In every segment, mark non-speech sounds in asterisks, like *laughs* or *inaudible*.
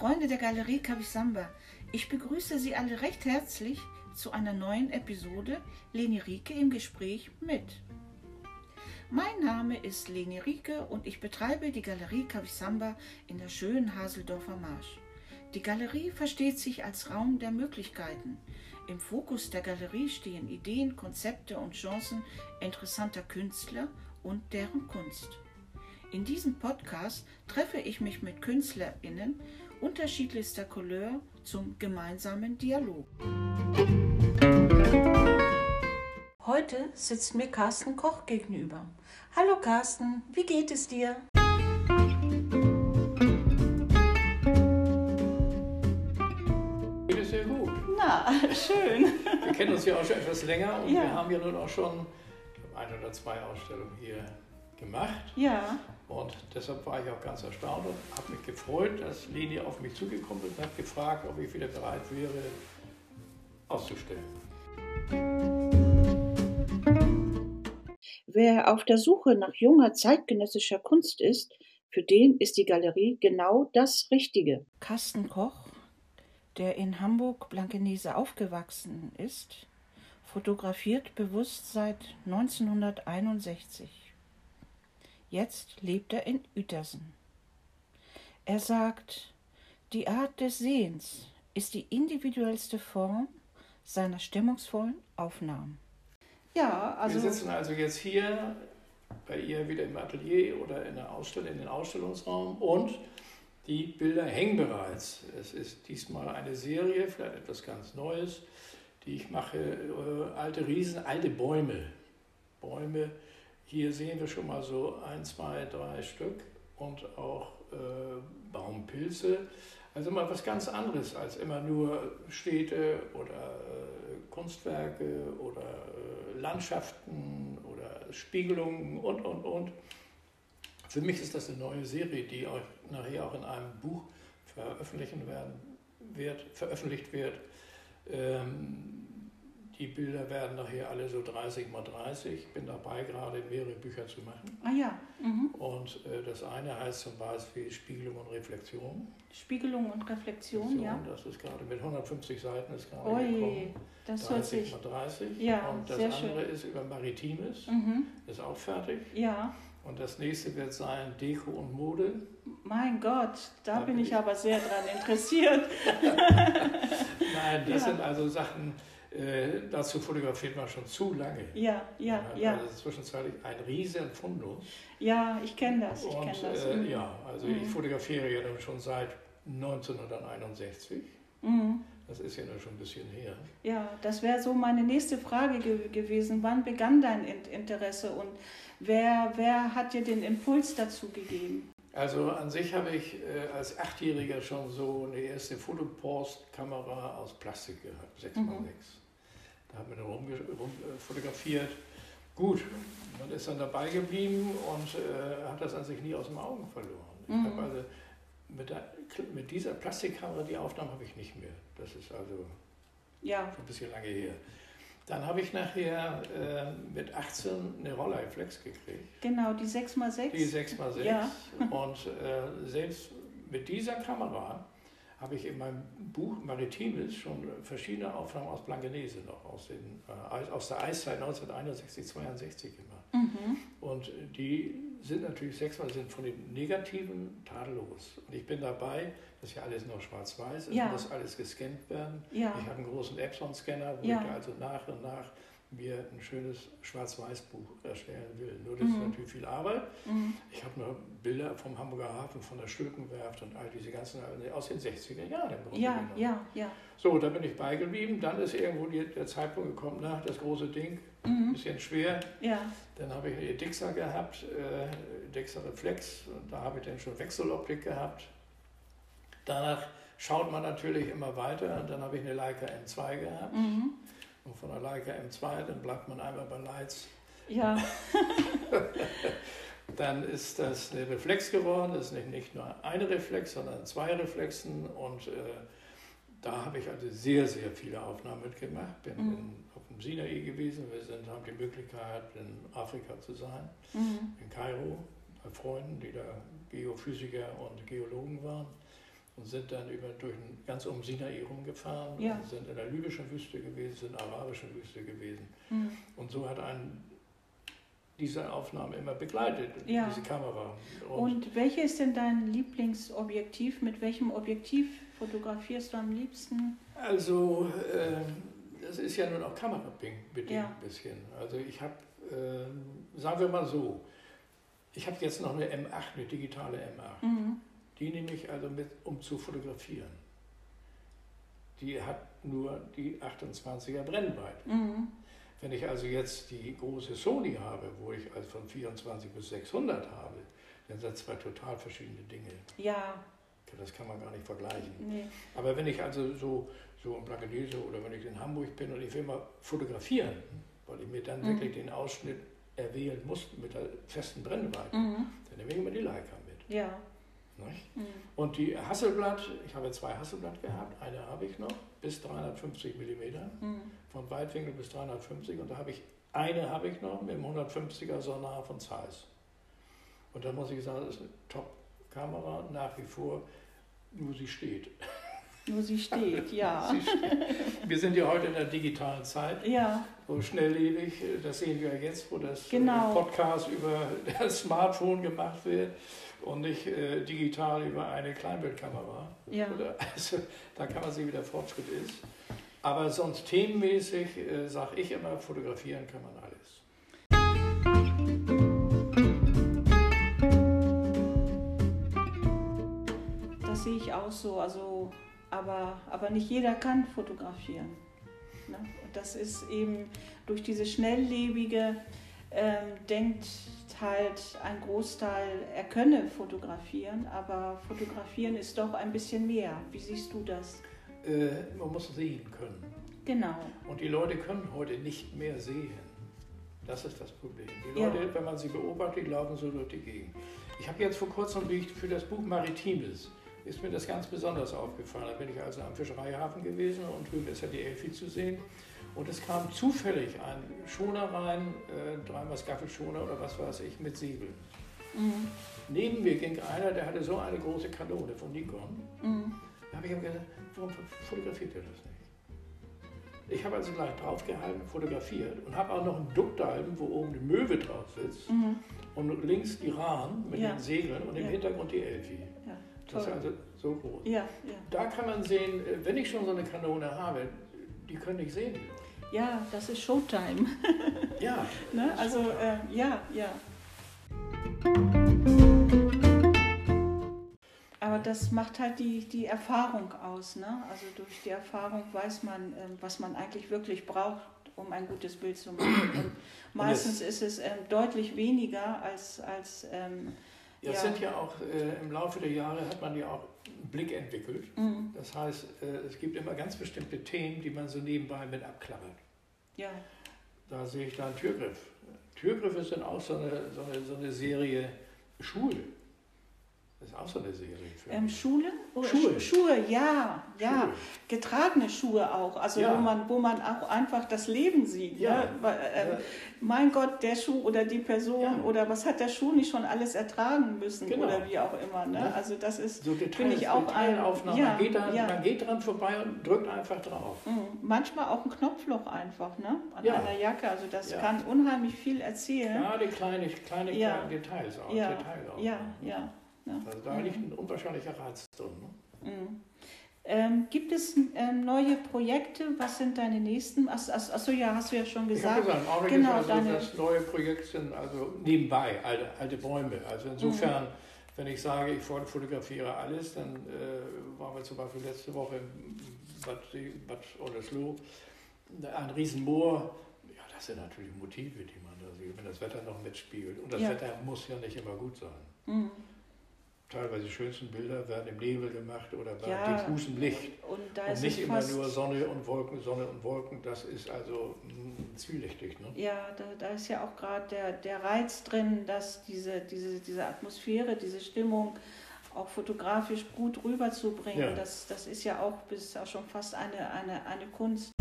Freunde der Galerie Kavisamba, ich begrüße Sie alle recht herzlich zu einer neuen Episode Leni Rieke im Gespräch mit. Mein Name ist Leni Rieke und ich betreibe die Galerie Kavisamba in der schönen Haseldorfer Marsch. Die Galerie versteht sich als Raum der Möglichkeiten. Im Fokus der Galerie stehen Ideen, Konzepte und Chancen interessanter Künstler und deren Kunst. In diesem Podcast treffe ich mich mit KünstlerInnen unterschiedlichster Couleur zum gemeinsamen Dialog. Heute sitzt mir Carsten Koch gegenüber. Hallo Carsten, wie geht es dir? Geht es sehr gut. Na, schön. Wir kennen uns ja auch schon etwas länger und Ja. wir haben ja nun auch schon ein oder zwei Ausstellungen hier gemacht. Ja, Und deshalb war ich auch ganz erstaunt und habe mich gefreut, dass Leni auf mich zugekommen ist und hat gefragt, ob ich wieder bereit wäre, auszustellen. wer auf der Suche nach junger zeitgenössischer Kunst ist, für den ist die Galerie genau das Richtige. Carsten Koch, der in Hamburg-Blankenese aufgewachsen ist, fotografiert bewusst seit 1961. Jetzt lebt er in Uetersen. Er sagt, die Art des Sehens ist die individuellste Form seiner stimmungsvollen Aufnahmen. Ja, also wir sitzen also jetzt hier bei ihr wieder im Atelier oder in der Ausstellung, in den Ausstellungsraum und die Bilder hängen bereits. Es ist diesmal eine Serie, vielleicht etwas ganz Neues, die ich mache, äh, alte Riesen, alte Bäume. Bäume, hier sehen wir schon mal so ein, zwei, drei Stück und auch äh, Baumpilze. Also mal was ganz anderes als immer nur Städte oder äh, Kunstwerke oder äh, Landschaften oder Spiegelungen und, und, und. Für mich ist das eine neue Serie, die euch nachher auch in einem Buch veröffentlichen werden, wird, veröffentlicht wird. Ähm, die Bilder werden nachher alle so 30 mal 30. Ich bin dabei, gerade mehrere Bücher zu machen. Ah ja, mhm. Und äh, das eine heißt zum Beispiel Spiegelung und Reflexion. Spiegelung und Reflexion, ja. Das ist gerade mit 150 Seiten ist gerade Ui, gekommen. das hört 30 sich. mal 30. Ja, und das sehr andere schön. ist über Maritimes, Mhm. ist auch fertig. Ja, Und das nächste wird sein Deko und Mode. mein Gott, da Da bin bin ich ich. aber sehr dran interessiert. *laughs* Nein, das Ja. sind also Sachen, äh, dazu fotografiert man schon zu lange. Ja, ja, ja. Also zwischenzeitlich ein riesen Fundus. Ja, ich kenne das, ich kenne das. äh, Mhm. ja, also Mhm. ich fotografiere ja schon seit 1961. Mhm. Das ist ja nun schon ein bisschen her. Ja, das wäre so meine nächste Frage ge gewesen. Wann begann dein In Interesse und wer, wer hat dir den Impuls dazu gegeben? Also an sich habe ich äh, als Achtjähriger schon so eine erste Fotopost-Kamera aus Plastik gehabt, 6x6. Mhm. Da haben wir dann rum, rum äh, fotografiert. Gut, man ist dann dabei geblieben und äh, hat das an sich nie aus den Augen verloren. Ich Mhm. habe also mit, der, mit dieser Plastikkamera die Aufnahmen habe ich nicht mehr. Das ist also Ja, schon ein bisschen lange her. Dann habe ich nachher äh, mit 18 eine Rolleiflex gekriegt. genau, die 6x6. Die 6x6. Ja. Und äh, selbst mit dieser Kamera habe ich in meinem Buch Maritimes schon verschiedene Aufnahmen aus Blankenese noch, aus, den, äh, aus der Eiszeit 1961, 62 gemacht. Mhm. Und die sind natürlich sechsmal sind von den Negativen tadellos. Und ich bin dabei, das ist ja alles noch schwarz-weiß, es Ja. muss alles gescannt werden. Ja, Ich habe einen großen Epson-Scanner, wo Ja. ich also nach und nach mir ein schönes Schwarz-Weiß-Buch erstellen will. Nur das Mhm. ist natürlich viel Arbeit. mhm. Ich habe noch Bilder vom Hamburger Hafen, von der Stülpenwerft und all diese ganzen aus den 60er Jahren. ja, genommen. ja, ja. So, da bin ich beigeblieben. Dann ist irgendwo die, der Zeitpunkt gekommen, na, das große Ding, ein Mhm. bisschen schwer. Ja, Dann habe ich eine Dixer gehabt, äh, Dixer Reflex. Und da habe ich dann schon Wechseloptik gehabt. Danach schaut man natürlich immer weiter. Und dann habe ich eine Leica M2 gehabt. mhm. Und von der Leica M2, dann bleibt man einmal bei Lights. ja, *laughs* Dann ist das eine Reflex geworden. Das ist nicht, nicht nur eine Reflex, sondern zwei Reflexen. Und äh, da habe ich also sehr, sehr viele Aufnahmen mitgemacht. Bin Mhm. in, auf dem Sinai gewesen. Wir sind, haben die Möglichkeit, in Afrika zu sein. mhm. in Kairo bei Freunden, die da Geophysiker und Geologen waren. Und sind dann über, durch ein, ganz um Sinai rumgefahren, Ja. und sind in der libyschen Wüste gewesen, sind in der arabischen Wüste gewesen. Mhm. Und so hat einen diese Aufnahme immer begleitet, Ja. diese Kamera. Und welches ist denn dein Lieblingsobjektiv? Mit welchem Objektiv fotografierst du am liebsten? Also, ähm, das ist ja nun auch kamerabedingt Ja. ein bisschen. Also ich habe, ähm, sagen wir mal so, ich habe jetzt noch eine M8, eine digitale M8. Mhm. Die nehme ich also mit, um zu fotografieren. Die hat nur die 28er Brennweite. Mhm. Wenn ich also jetzt die große Sony habe, wo ich also von 24 bis 600 habe, dann sind das zwei total verschiedene Dinge. Ja, Das kann man gar nicht vergleichen. nee. Aber wenn ich also so, so in Blankenese oder wenn ich in Hamburg bin und ich will mal fotografieren, weil ich mir dann Mhm. wirklich den Ausschnitt erwählen muss mit der festen Brennweite, Mhm. dann nehme ich immer die Leica mit. Ja. Nicht? Mhm. Und die Hasselblatt, ich habe zwei Hasselblatt gehabt, eine habe ich noch, bis 350 mm, Mhm. von Weitwinkel bis 350 und da habe ich, eine habe ich noch mit dem 150er Sonar von Zeiss. Und da muss ich sagen, das ist eine Top-Kamera, nach wie vor, nur sie steht. *laughs* Nur sie steht, *laughs* ja. Sie steht. Wir sind ja heute in der digitalen Zeit, Ja, so schnelllebig, das sehen wir ja jetzt, wo das äh, Genau. Podcast über *laughs* das Smartphone gemacht wird und nicht äh, digital über eine Kleinbildkamera. ja. Oder, also, da kann man sehen, wie der Fortschritt ist. Aber sonst themenmäßig äh, sage ich immer, fotografieren kann man alles. Das sehe ich auch so. Also, aber, aber nicht jeder kann fotografieren. Ne? Und das ist eben durch diese schnelllebige, ähm, denkt halt ein Großteil, er könne fotografieren, aber fotografieren ist doch ein bisschen mehr. Wie siehst du das? Äh, man muss sehen können. Genau. Und die Leute können heute nicht mehr sehen. Das ist das Problem. Die Ja. Leute, wenn man sie beobachtet, laufen so durch die Gegend. Ich habe jetzt vor kurzem für das Buch Maritimes, ist mir das ganz besonders aufgefallen. Da bin ich also am Fischereihafen gewesen und drüben ist ja die Elfi zu sehen. Und es kam zufällig ein Schoner rein, äh, dreimal Skaffelschoner oder was weiß ich, mit Segeln. Mhm. Neben mir ging einer, der hatte so eine große Kanone von Nikon. Mhm. Da habe ich ihm gesagt, warum fotografiert ihr das nicht? Ich habe also gleich draufgehalten, fotografiert und habe auch noch einen Duckdalben, wo oben eine Möwe drauf sitzt Mhm. und links die Rahn mit Ja. den Segeln und im Ja. Hintergrund die Elfi. Das ist also so groß. Ja, ja. Da kann man sehen, äh, wenn ich schon so eine Kanone habe, die können nicht sehen. ja, das ist Showtime. *laughs* Ja, Ne? Also, äh, ja, ja. Aber das macht halt die, die Erfahrung aus. Ne? Also durch die Erfahrung weiß man, ähm, was man eigentlich wirklich braucht, um ein gutes Bild zu machen. Und meistens ist es ähm, deutlich weniger als, als ähm, ja, sind ja auch äh, im Laufe der Jahre hat man ja auch einen Blick entwickelt. mm, Das heißt, äh, es gibt immer ganz bestimmte Themen, die man so nebenbei mit abklappert. ja, Da sehe ich da einen Türgriff. Türgriffe sind auch so eine, so eine, so eine Serie Schuhe. Das ist auch so eine Serie für ähm. Schule? Oder Schuhe. Schu- Schuhe, ja, ja. Schuhe. Getragene Schuhe auch, also Ja. wo, man, wo man auch einfach das Leben sieht. Ja. Ne? Ähm, Ja. mein Gott, der Schuh oder die Person Ja. oder was hat der Schuh nicht schon alles ertragen müssen Genau. oder wie auch immer. Ne? Also das ist So Finde ich auch ein- man, geht da, man geht dran vorbei und drückt einfach drauf. mh, manchmal auch ein Knopfloch einfach ne? an einer Jacke. Also das kann unheimlich viel erzählen. Gerade kleine, kleine, kleine Details auch. Ja. Detailaufnahmen. Ja, ja. Ja. Also da liegt ein unwahrscheinlicher Reiz drin. Ne? Mhm. Ähm, gibt es ähm, neue Projekte? Was sind deine nächsten? Achso, ach, ach ja, hast du ja schon Ich gesagt. gesagt, im Augenblick genau, ist also deine- das neue Projekt sind also nebenbei alte, alte Bäume. Also insofern, wenn ich sage, ich fotografiere alles, dann äh, waren wir zum Beispiel letzte Woche in Bad, Bad Oldesloe, ein Riesenmoor. Ja, das sind natürlich Motive, die man da sieht, wenn das Wetter noch mitspiegelt. Und das Ja. Wetter muss ja nicht immer gut sein. Mhm. Teilweise die schönsten Bilder werden im Nebel gemacht oder bei Ja. diffusem Licht. Und da Und ist nicht es immer nur Sonne und Wolken, Sonne und Wolken. Das ist also mh, zwielichtig. Ne? Ja, da, da ist ja auch gerade der, der Reiz drin, dass diese, diese, diese Atmosphäre, diese Stimmung auch fotografisch gut rüberzubringen. Ja. Das, das ist ja auch, bis auch schon fast eine, eine, eine Kunst.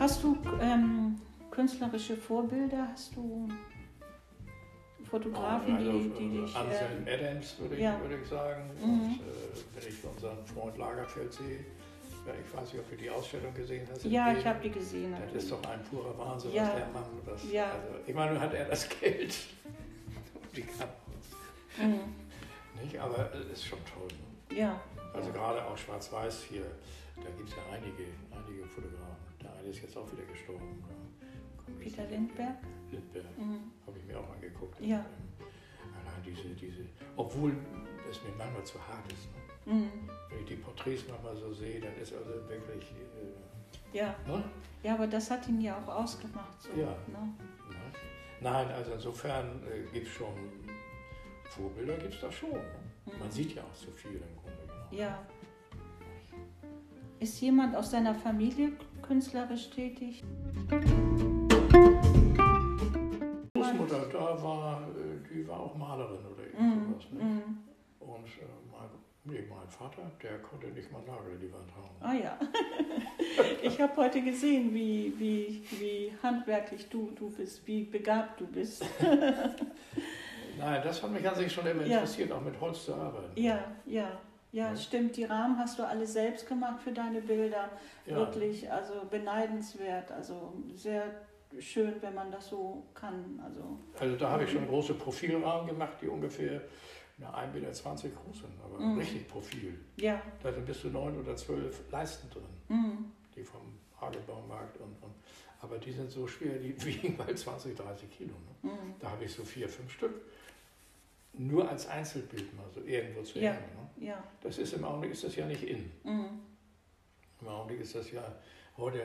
Hast du ähm, künstlerische Vorbilder? Hast du Fotografen, also, die, die dich. Anselm Äh, Adams würde ich, ja. würde ich sagen. Mhm. Und äh, wenn ich unseren Freund Lagerfeld sehe, ja, ich weiß nicht, ob du die Ausstellung gesehen hast. ja, ich habe die gesehen. Das natürlich. ist doch ein purer Wahnsinn, Ja. was der Mann. Das, Ja. also, ich meine, hat er das *laughs* Geld. Und die Kameras. Mhm. Nicht? Aber es ist schon toll. Ne? Ja, Also gerade auch Schwarz-Weiß hier, da gibt es ja einige, einige Fotografen. Der ist jetzt auch wieder gestorben. ne? Peter Lindberg. Lindberg, Mhm. habe ich mir auch angeguckt. Ja. Allein diese, diese, obwohl es mir manchmal zu hart ist. Ne? Mhm. Wenn ich die Porträts manchmal so sehe, dann ist also wirklich, äh, Ja. ne? ja, aber das hat ihn ja auch ausgemacht. So, Ja. Ne? Ne? Nein, also insofern äh, gibt es schon, Vorbilder gibt es da schon. Ne? Man Mhm. sieht ja auch so viel im Grunde genommen. Ja. Ist jemand aus deiner Familie künstlerisch tätig? Großmutter da war, äh, die war auch Malerin oder irgend Mhm. Ne? Mhm. Und äh, mein, nee, mein Vater, der konnte nicht mal Nagel in die Wand hauen. Ah ja. *laughs* ich habe heute gesehen, wie, wie, wie handwerklich du, du bist, wie begabt du bist. *laughs* Nein, das hat mich an sich schon immer Ja. interessiert, auch mit Holz zu arbeiten. Ja, ja, ja, Ja. stimmt. Die Rahmen hast du alle selbst gemacht für deine Bilder. Ja. Wirklich, also beneidenswert. Also sehr schön, wenn man das so kann. Also Also da habe ich schon große Profilrahmen gemacht, die ungefähr na, 1,20 Meter groß sind, aber Mhm. richtig Profil. ja. Da sind bis zu neun oder zwölf Leisten drin, Mhm. die vom Hagelbaumarkt und, und aber die sind so schwer, die *laughs* wiegen bald 20, 30 Kilo. Ne? Mhm. Da habe ich so vier, fünf Stück. Nur als Einzelbild mal so irgendwo zu Ja. hängen. Ne? Ja. Das ist im Augenblick ist das ja nicht in. Mhm. Im Augenblick ist das ja heute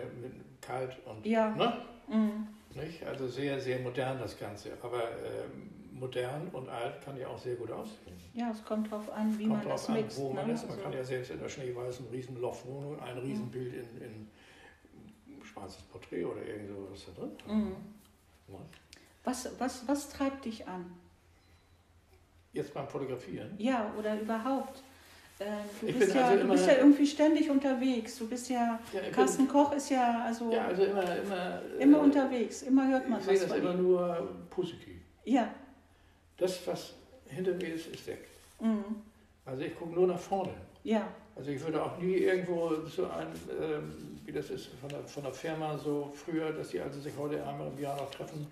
kalt und Ja. ne? Mhm. Nicht? Also sehr, sehr modern das Ganze. Aber ähm, modern und alt kann ja auch sehr gut aussehen. Ja, es kommt drauf an, wie Kommt man das an, mixt. wo man ne? ist. Man Also- kann ja selbst in der schneeweißen Riesenloftwohnung ein Riesenbild in, in schwarzes Porträt oder irgend sowas da drin. Mhm. Ne? Was, was, was treibt dich an? Jetzt beim Fotografieren. Ja, oder überhaupt? Ähm, du Ich bist, bin ja, also du bist ja irgendwie ständig unterwegs. Du bist ja, Ja, ich Carsten Koch ist ja also Ja, also immer, immer, immer äh, unterwegs. Immer hört man Ich sehe was das von immer ihm. nur positiv. Ja. Das, was hinter mir ist, ist weg. Mhm. Also ich gucke nur nach vorne. Ja. Also ich würde auch nie irgendwo so ein, ähm, wie das ist von der, von der Firma so früher, dass die also sich heute einmal im Jahr noch treffen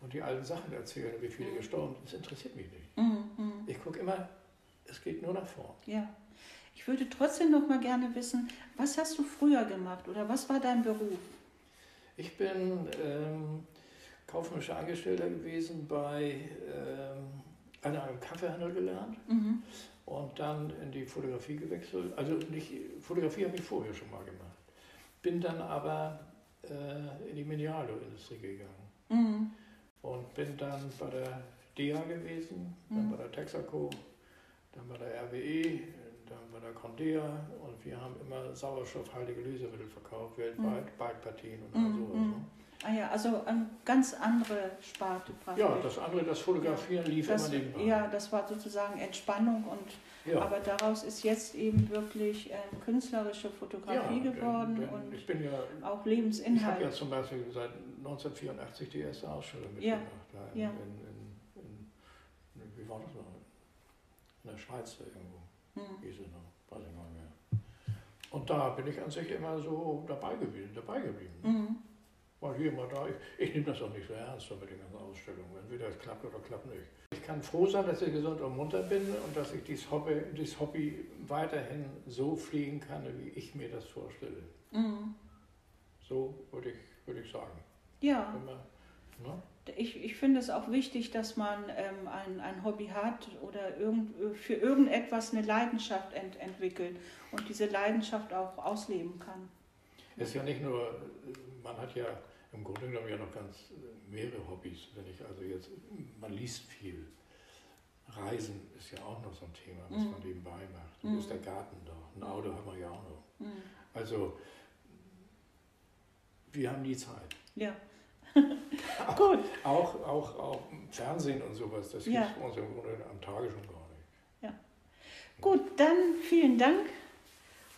und die alten Sachen erzählen, wie viele Mhm. gestorben sind. Das interessiert mich nicht. Mhm. Mhm. Ich gucke immer, es geht nur nach vorn. Ja. Ich würde trotzdem noch mal gerne wissen, was hast du früher gemacht oder was war dein Beruf? Ich bin ähm, kaufmännischer Angestellter gewesen bei ähm, einer einem Kaffeehandel gelernt Mhm. und dann in die Fotografie gewechselt. Also nicht, Fotografie habe ich vorher schon mal gemacht. Bin dann aber äh, in die Medialo-Industrie gegangen Mhm. Und bin dann bei der DEA gewesen, dann Mhm. bei der Texaco, dann bei der RWE, dann bei der Condea und wir haben immer sauerstoffhaltige Lösemittel verkauft, weltweit, Bikepartien und Mhm, sowas. mhm. Ne? Ah ja, also eine ganz andere Sparte praktisch. Ja, das andere, das Fotografieren lief das, immer nebenbei. ja, das war sozusagen Entspannung und ja. aber daraus ist jetzt eben wirklich ähm, künstlerische Fotografie Ja, geworden denn, denn und ich bin ja, auch ich habe Lebensinhalt. ja zum Beispiel seit 1984 die erste Ausstellung Ja, mitgemacht. Da in, ja. in, in, in, wie war das noch? In der Schweiz irgendwo, Hm. noch, weiß ich nicht mehr. Und da bin ich an sich immer so dabei geblieben, dabei geblieben. Mhm. Mal hier, mal da. Ich, ich nehme das auch nicht so ernst mit den ganzen Ausstellungen. Entweder es klappt oder klappt nicht. Ich kann froh sein, dass ich gesund und munter bin und dass ich dieses Hobby, dieses Hobby weiterhin so pflegen kann, wie ich mir das vorstelle. Mhm. So würde ich, würde ich sagen. Ja, Immer, ne? ich, ich finde es auch wichtig, dass man ähm, ein, ein Hobby hat oder irgend, für irgendetwas eine Leidenschaft ent, entwickelt und diese Leidenschaft auch ausleben kann. Es ist ja nicht nur, man hat ja im Grunde genommen ja noch ganz äh, mehrere Hobbys. Wenn ich also jetzt, man liest viel. Reisen ist ja auch noch so ein Thema, was Mhm. man nebenbei macht. Dann Mhm. ist der Garten da. Ein Auto haben wir ja auch noch. Mhm. Also, wir haben die Zeit. Ja. Gut, Auch, auch, auch Fernsehen und sowas, das Ja. gibt es bei uns im Grunde am Tage schon gar nicht. gut, dann vielen Dank.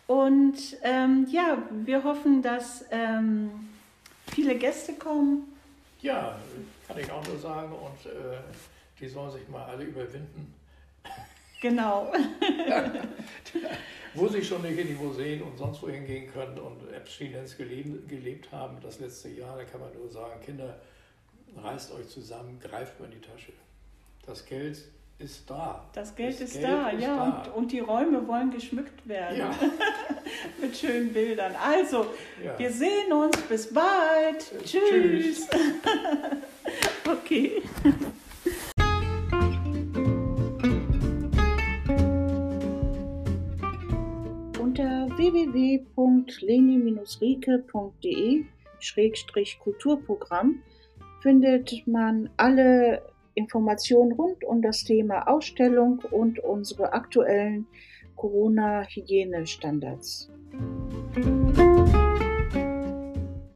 Und ähm, ja, wir hoffen, dass ähm, viele Gäste kommen. Ja, kann ich auch nur sagen. Und äh, die sollen sich mal alle überwinden. Genau. *laughs* *laughs* wo sie schon nicht in die Museen und sonst wohin gehen können und Abstinenz gelebt, gelebt haben das letzte Jahr, da kann man nur sagen, Kinder, reißt euch zusammen, greift mal in die Tasche. Das Geld ist da. Das Geld das ist Geld da, ist ja. Da. Und, und, die Räume wollen geschmückt werden. Ja. *laughs* Mit schönen Bildern. Also, ja. wir sehen uns. Bis bald. Äh, tschüss. tschüss. *laughs* okay. www.leni-rieke.de-kulturprogramm findet man alle Informationen rund um das Thema Ausstellung und unsere aktuellen Corona-Hygienestandards. standards